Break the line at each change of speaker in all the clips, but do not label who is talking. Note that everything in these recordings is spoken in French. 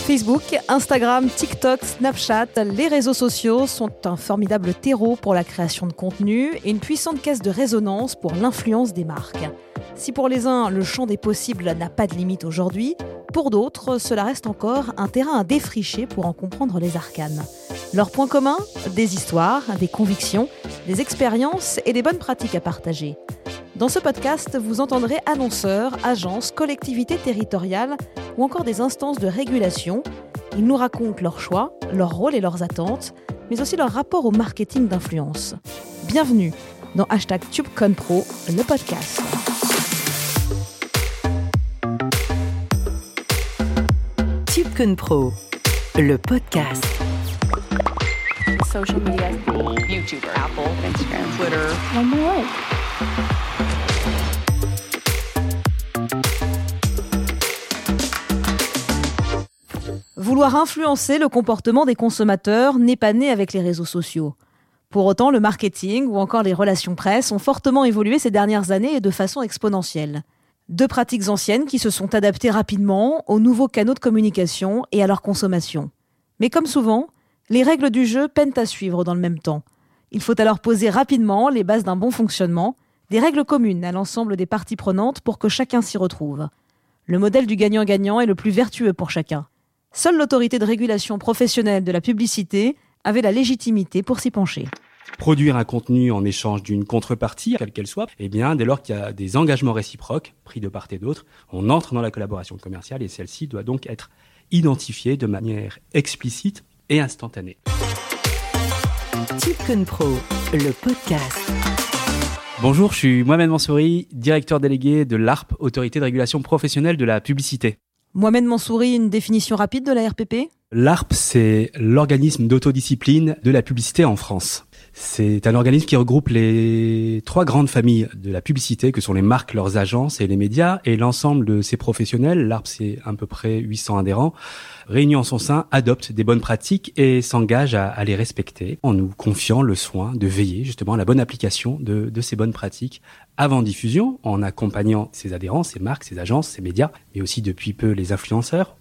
Facebook, Instagram, TikTok, Snapchat, les réseaux sociaux sont un formidable terreau pour la création de contenu et une puissante caisse de résonance pour l'influence des marques. Si pour les uns, le champ des possibles n'a pas de limite aujourd'hui, pour d'autres, cela reste encore un terrain à défricher pour en comprendre les arcanes. Leurs points communs Des histoires, des convictions, des expériences et des bonnes pratiques à partager. Dans ce podcast, vous entendrez annonceurs, agences, collectivités territoriales ou encore des instances de régulation. Ils nous racontent leurs choix, leurs rôles et leurs attentes, mais aussi leur rapport au marketing d'influence. Bienvenue dans hashtag TubeConPro, le podcast.
TubeConPro, le podcast.
social media, YouTuber, Apple, Instagram, Twitter.
Influencer le comportement des consommateurs n'est pas né avec les réseaux sociaux. Pour autant, le marketing ou encore les relations presse ont fortement évolué ces dernières années et de façon exponentielle. Deux pratiques anciennes qui se sont adaptées rapidement aux nouveaux canaux de communication et à leur consommation. Mais comme souvent, les règles du jeu peinent à suivre dans le même temps. Il faut alors poser rapidement les bases d'un bon fonctionnement, des règles communes à l'ensemble des parties prenantes pour que chacun s'y retrouve. Le modèle du gagnant-gagnant est le plus vertueux pour chacun. Seule l'autorité de régulation professionnelle de la publicité avait la légitimité pour s'y pencher.
Produire un contenu en échange d'une contrepartie, quelle qu'elle soit, eh bien, dès lors qu'il y a des engagements réciproques pris de part et d'autre, on entre dans la collaboration commerciale et celle-ci doit donc être identifiée de manière explicite et instantanée.
Pro, le podcast.
Bonjour, je suis Mohamed Mansouri, directeur délégué de l'ARP, Autorité de régulation professionnelle de la publicité.
Mohamed Mansouri, une définition rapide de la RPP
L'ARP, c'est l'organisme d'autodiscipline de la publicité en France. C'est un organisme qui regroupe les trois grandes familles de la publicité, que sont les marques, leurs agences et les médias, et l'ensemble de ces professionnels, l'ARP c'est à peu près 800 adhérents, réunis en son sein, adoptent des bonnes pratiques et s'engagent à, les respecter, en nous confiant le soin de veiller justement à la bonne application de, de ces bonnes pratiques. Avant diffusion, en accompagnant ces adhérents, ces marques, ces agences, ces médias, mais aussi depuis peu les influenceurs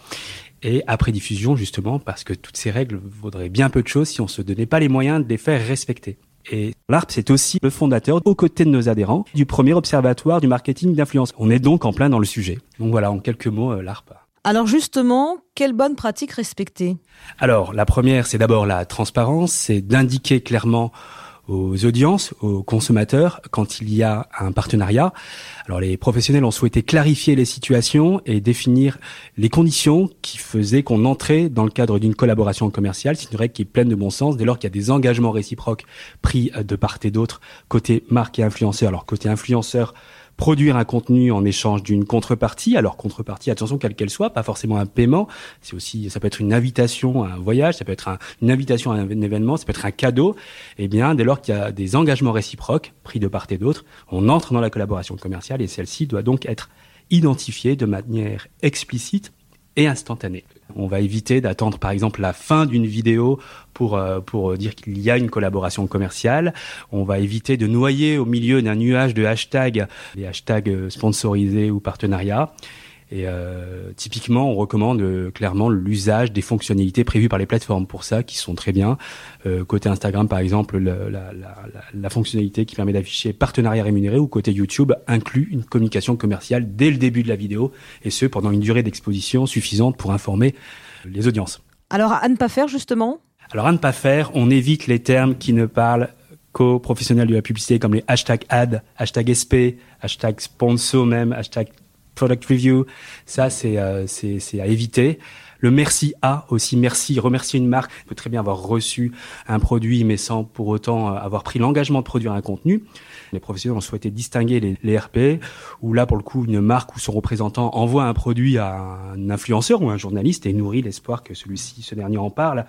et après diffusion justement parce que toutes ces règles vaudraient bien peu de choses si on se donnait pas les moyens de les faire respecter. Et l'ARP, c'est aussi le fondateur, aux côtés de nos adhérents, du premier observatoire du marketing d'influence. On est donc en plein dans le sujet. Donc voilà, en quelques mots, euh, l'ARP.
Alors justement, quelle bonne pratique respecter?
Alors, la première, c'est d'abord la transparence, c'est d'indiquer clairement aux audiences, aux consommateurs, quand il y a un partenariat. Alors les professionnels ont souhaité clarifier les situations et définir les conditions qui faisaient qu'on entrait dans le cadre d'une collaboration commerciale. C'est une règle qui est pleine de bon sens dès lors qu'il y a des engagements réciproques pris de part et d'autre côté marque et influenceur. Alors côté influenceur, produire un contenu en échange d'une contrepartie. Alors contrepartie, attention quelle qu'elle soit, pas forcément un paiement. C'est aussi, ça peut être une invitation à un voyage, ça peut être une invitation à un, événement, ça peut être un cadeau. Eh bien, dès lors qu'il y a des engagements réciproques pris de part et d'autre, on entre dans la collaboration commerciale et celle-ci doit donc être identifiée de manière explicite et instantanée. On va éviter d'attendre par exemple la fin d'une vidéo pour, euh, pour dire qu'il y a une collaboration commerciale. On va éviter de noyer au milieu d'un nuage de hashtags, les hashtags euh, sponsorisés ou partenariats. Et euh, typiquement, on recommande euh, clairement l'usage des fonctionnalités prévues par les plateformes pour ça, qui sont très bien. Euh, côté Instagram, par exemple, la, la, la, la fonctionnalité qui permet d'afficher partenariat rémunéré, ou côté YouTube, inclut une communication commerciale dès le début de la vidéo, et ce pendant une durée d'exposition suffisante pour informer les audiences.
Alors à ne pas faire justement?
Alors à ne pas faire, on évite les termes qui ne parlent qu'aux professionnels de la publicité, comme les hashtag ad, hashtag SP, hashtag sponsor même, hashtag product review, ça c'est euh, à éviter. Le merci à aussi, merci, remercier une marque. On peut très bien avoir reçu un produit, mais sans pour autant euh, avoir pris l'engagement de produire un contenu. Les professionnels ont souhaité distinguer les, les, RP, où là, pour le coup, une marque ou son représentant envoie un produit à un influenceur ou un journaliste et nourrit l'espoir que celui-ci, ce dernier en parle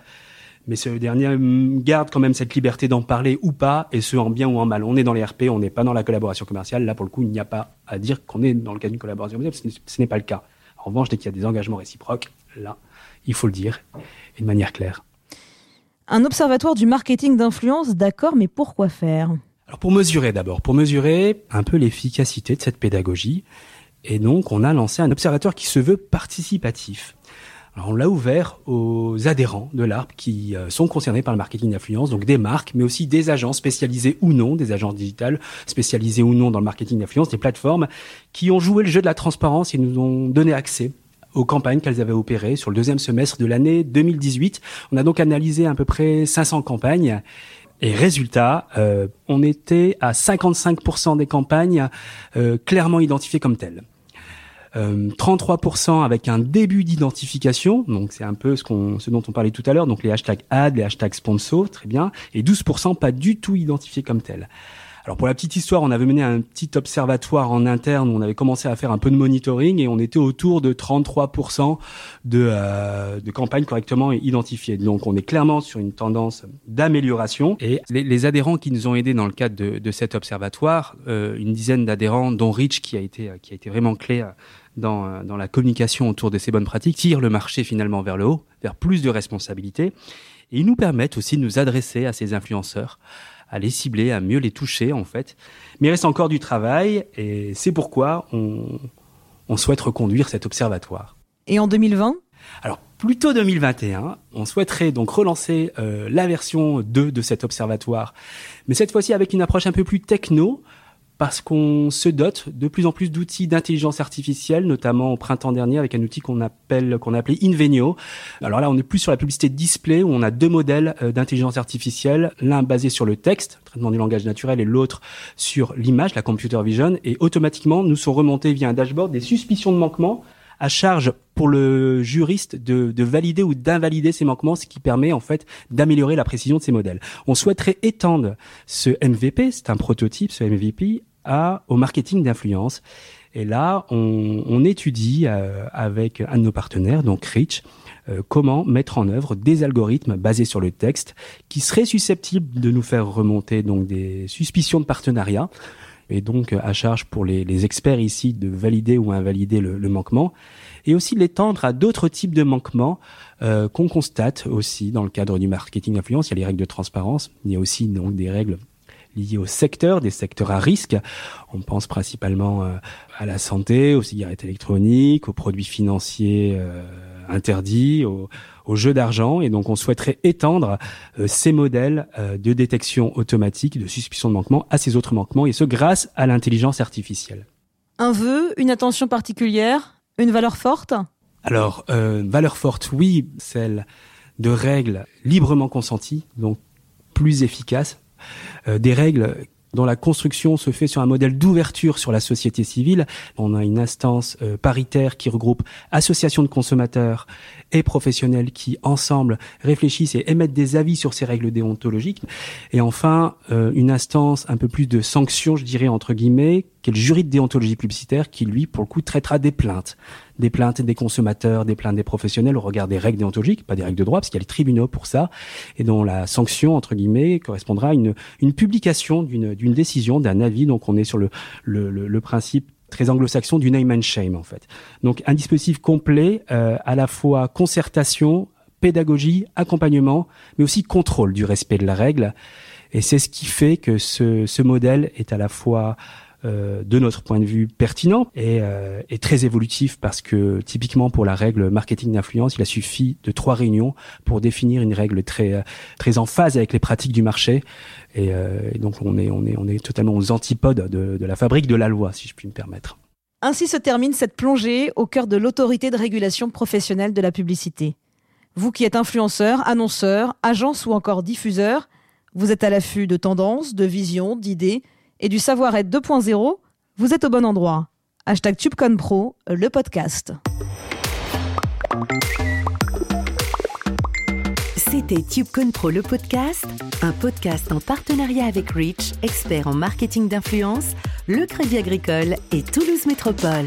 mais ce dernier hum, garde quand même cette liberté d'en parler ou pas, et ce en bien ou en mal. On est dans les RP, on n'est pas dans la collaboration commerciale. Là, pour le coup, il n'y a pas à dire qu'on est dans le cadre d'une collaboration commerciale, ce n'est pas le cas. En revanche, dès qu'il y a des engagements réciproques, là, il faut le dire, et de manière claire.
Un observatoire du marketing d'influence, d'accord, mais pourquoi faire?
Alors pour mesurer d'abord, pour mesurer un peu l'efficacité de cette pédagogie, et donc on a lancé un observatoire qui se veut participatif. Alors on l'a ouvert aux adhérents de l'ARP qui euh, sont concernés par le marketing d'influence, donc des marques, mais aussi des agents spécialisés ou non, des agents digitales spécialisés ou non dans le marketing d'influence, des plateformes qui ont joué le jeu de la transparence et nous ont donné accès aux campagnes qu'elles avaient opérées sur le deuxième semestre de l'année 2018. On a donc analysé à peu près 500 campagnes et résultat, euh, on était à 55% des campagnes euh, clairement identifiées comme telles. 33% euh, avec un début d'identification, donc c'est un peu ce, qu'on, ce dont on parlait tout à l'heure, donc les hashtags ad, les hashtags sponsor, très bien, et 12% pas du tout identifiés comme tels. Alors pour la petite histoire, on avait mené un petit observatoire en interne, où on avait commencé à faire un peu de monitoring et on était autour de 33% de, euh, de campagnes correctement identifiées. Donc on est clairement sur une tendance d'amélioration. Et les, adhérents qui nous ont aidés dans le cadre de, de cet observatoire, euh, une dizaine d'adhérents, dont Rich qui a été qui a été vraiment clé dans, euh, dans la communication autour de ces bonnes pratiques, tirent le marché finalement vers le haut, vers plus de responsabilités. Et ils nous permettent aussi de nous adresser à ces influenceurs, à les cibler, à mieux les toucher en fait. Mais il reste encore du travail et c'est pourquoi on, on souhaite reconduire cet observatoire.
Et en 2020
alors plutôt 2021, on souhaiterait donc relancer euh, la version 2 de cet observatoire, mais cette fois-ci avec une approche un peu plus techno, parce qu'on se dote de plus en plus d'outils d'intelligence artificielle, notamment au printemps dernier avec un outil qu'on appelle qu'on Invenio. Alors là, on est plus sur la publicité display où on a deux modèles euh, d'intelligence artificielle, l'un basé sur le texte, traitement du langage naturel, et l'autre sur l'image, la computer vision, et automatiquement nous sont remontés via un dashboard des suspicions de manquement à charge pour le juriste de, de valider ou d'invalider ces manquements, ce qui permet en fait d'améliorer la précision de ces modèles. On souhaiterait étendre ce MVP, c'est un prototype, ce MVP, au marketing d'influence. Et là, on, étudie euh, avec un de nos partenaires, donc Rich, euh, comment mettre en œuvre des algorithmes basés sur le texte qui seraient susceptibles de nous faire remonter donc des suspicions de partenariat et donc à charge pour les, experts ici de valider ou invalider le, manquement et aussi l'étendre à d'autres types de manquements euh, qu'on constate aussi dans le cadre du marketing d'influence. Il y a les règles de transparence, il y a aussi donc des règles liés au secteur, des secteurs à risque. On pense principalement euh, à la santé, aux cigarettes électroniques, aux produits financiers euh, interdits, aux, jeux d'argent. Et donc, on souhaiterait étendre euh, ces modèles de détection automatique de suspicion de manquement à ces autres manquements, et ce grâce à l'intelligence artificielle.
Un vœu, une attention particulière, une valeur forte?
Alors, valeur forte, oui, celle de règles librement consenties, donc plus efficaces, euh, des règles dont la construction se fait sur un modèle d'ouverture sur la société civile. On a une instance euh, paritaire qui regroupe associations de consommateurs et professionnels qui, ensemble, réfléchissent et émettent des avis sur ces règles déontologiques. Et enfin, euh, une instance un peu plus de sanctions, je dirais, entre guillemets, qui est le jury de déontologie publicitaire, qui, lui, pour le coup, traitera des plaintes. Des plaintes des consommateurs, des plaintes des professionnels au regard des règles déontologiques, pas des règles de droit, parce qu'il y a les tribunaux pour ça, et dont la sanction, entre guillemets, correspondra à une, une publication d'une, décision, d'un avis. Donc, on est sur le, le, le, le principe très anglo-saxon du name and shame en fait. Donc un dispositif complet, euh, à la fois concertation, pédagogie, accompagnement, mais aussi contrôle du respect de la règle. Et c'est ce qui fait que ce, ce modèle est à la fois euh, de notre point de vue pertinent et, euh, et, très évolutif parce que typiquement pour la règle marketing d'influence, il a suffi de trois réunions pour définir une règle très très en phase avec les pratiques du marché et, euh, donc on est on est on est totalement aux antipodes de, de la fabrique de la loi, si je puis me permettre.
Ainsi se termine cette plongée au cœur de l'autorité de régulation professionnelle de la publicité. Vous qui êtes influenceur, annonceur, agence ou encore diffuseur, vous êtes à l'affût de tendances, de visions, d'idées et du savoir-être 2.0, vous êtes au bon endroit. Hashtag TubeConPro, le podcast.
C'était TubeCon Pro le podcast, un podcast en partenariat avec Rich, expert en marketing d'influence, le Crédit Agricole et Toulouse Métropole.